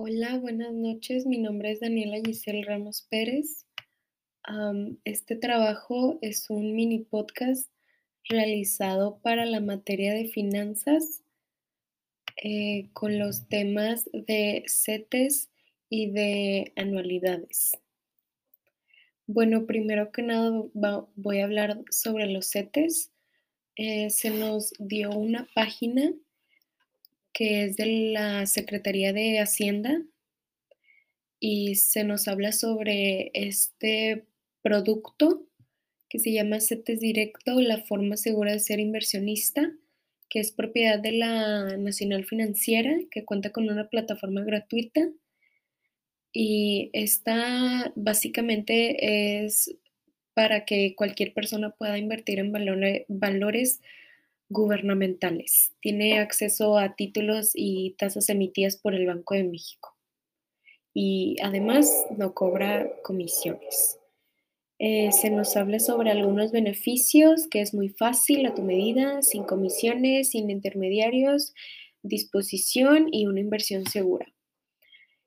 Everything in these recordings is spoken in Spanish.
Hola, buenas noches. Mi nombre es Daniela Giselle Ramos Pérez. este trabajo es un mini podcast realizado para la materia de finanzas eh, con los temas de CETES y de anualidades. Bueno, primero que nada voy a hablar sobre los CETES. Eh, se nos dio una página que es de la Secretaría de Hacienda y se nos habla sobre este producto que se llama CETES Directo, la forma segura de ser inversionista, que es propiedad de la Nacional Financiera, que cuenta con una plataforma gratuita. Y esta básicamente es para que cualquier persona pueda invertir en valores gubernamentales. Tiene acceso a títulos y tasas emitidas por el Banco de México. Y además no cobra comisiones. Eh, se nos habla sobre algunos beneficios, que es muy fácil a tu medida, sin comisiones, sin intermediarios, disposición y una inversión segura.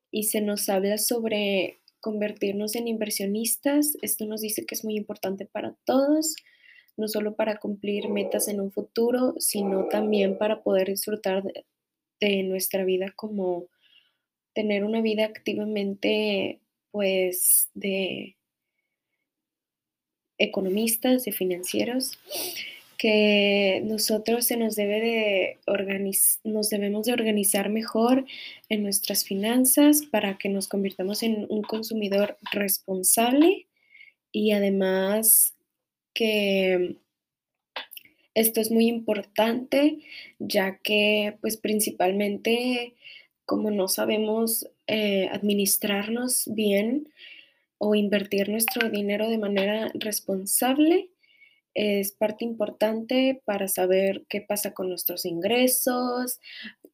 Y se nos habla sobre convertirnos en inversionistas. Esto nos dice que es muy importante para todos no solo para cumplir metas en un futuro, sino también para poder disfrutar de, nuestra vida como tener una vida activamente, pues, de economistas, de financieros, que nosotros se nos debe de nos debemos de organizar mejor en nuestras finanzas para que nos convirtamos en un consumidor responsable y además que esto es muy importante ya que pues principalmente como no sabemos eh, administrarnos bien o invertir nuestro dinero de manera responsable, es parte importante para saber qué pasa con nuestros ingresos,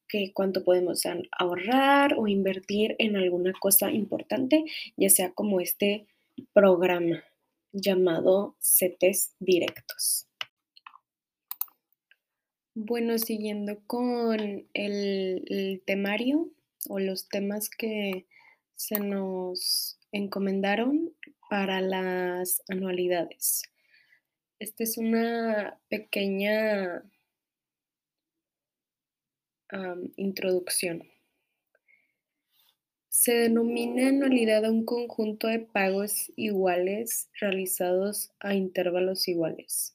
qué cuánto podemos ahorrar o invertir en alguna cosa importante, ya sea como este programa llamado CETES directos. Bueno, siguiendo con el, temario o los temas que se nos encomendaron para las anualidades. Esta es una pequeña introducción. Se denomina anualidad a un conjunto de pagos iguales realizados a intervalos iguales.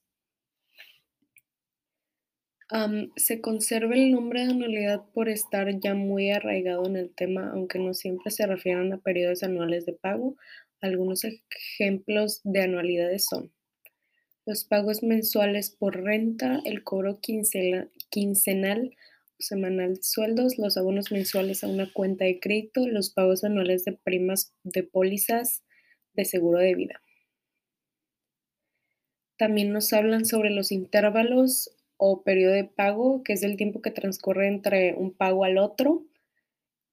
se conserva el nombre de anualidad por estar ya muy arraigado en el tema, aunque no siempre se refieren a periodos anuales de pago. Algunos ejemplos de anualidades son los pagos mensuales por renta, el cobro quincenal semanal sueldos, los abonos mensuales a una cuenta de crédito, los pagos anuales de primas de pólizas de seguro de vida. También nos hablan sobre los intervalos o periodo de pago, que es el tiempo que transcurre entre un pago al otro,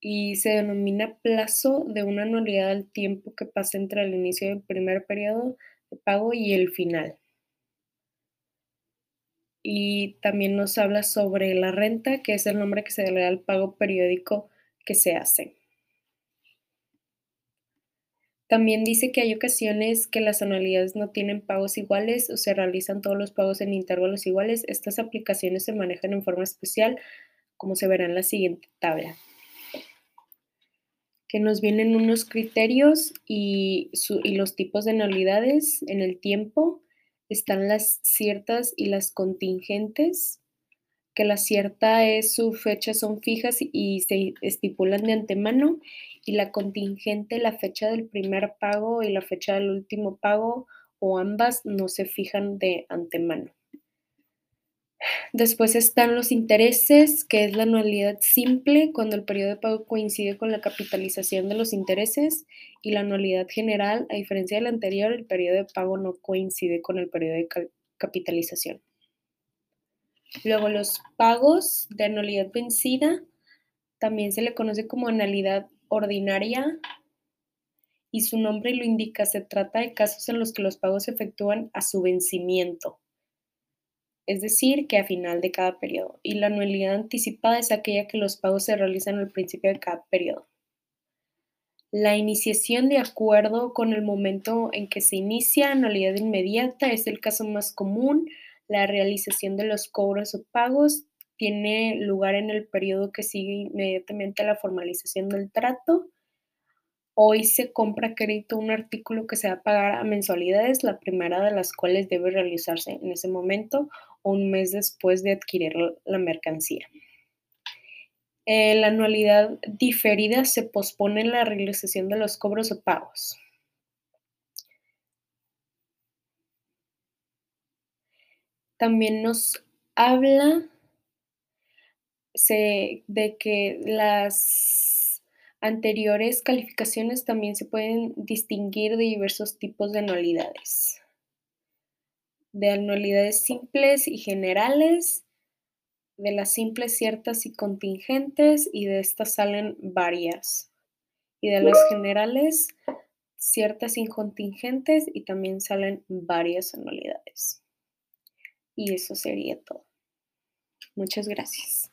y se denomina plazo de una anualidad al tiempo que pasa entre el inicio del primer periodo de pago y el final y también nos habla sobre la renta, que es el nombre que se le da al pago periódico que se hace. También dice que hay ocasiones que las anualidades no tienen pagos iguales o se realizan todos los pagos en intervalos iguales. Estas aplicaciones se manejan en forma especial, como se verá en la siguiente tabla. Que nos vienen unos criterios y, y los tipos de anualidades en el tiempo están las ciertas y las contingentes, que la cierta es su fecha son fijas y se estipulan de antemano, y la contingente, la fecha del primer pago y la fecha del último pago o ambas no se fijan de antemano. Después están los intereses, que es la anualidad simple, cuando el periodo de pago coincide con la capitalización de los intereses, y la anualidad general, a diferencia del anterior, el periodo de pago no coincide con el periodo de capitalización. Luego los pagos de anualidad vencida, también se le conoce como anualidad ordinaria y su nombre lo indica, se trata de casos en los que los pagos se efectúan a su vencimiento es decir, que a final de cada periodo, y la anualidad anticipada es aquella que los pagos se realizan al principio de cada periodo. La iniciación de acuerdo con el momento en que se inicia, anualidad inmediata, es el caso más común. La realización de los cobros o pagos tiene lugar en el periodo que sigue inmediatamente a la formalización del trato. Hoy se compra crédito un artículo que se va a pagar a mensualidades, la primera de las cuales debe realizarse en ese momento un mes después de adquirir la mercancía. Eh, la anualidad diferida se pospone en la realización de los cobros o pagos. También nos habla de que las anteriores calificaciones también se pueden distinguir de diversos tipos de anualidades. De anualidades simples y generales, de las simples ciertas y contingentes y de estas salen varias. Y de las generales ciertas y contingentes y también salen varias anualidades. Y eso sería todo. Muchas gracias.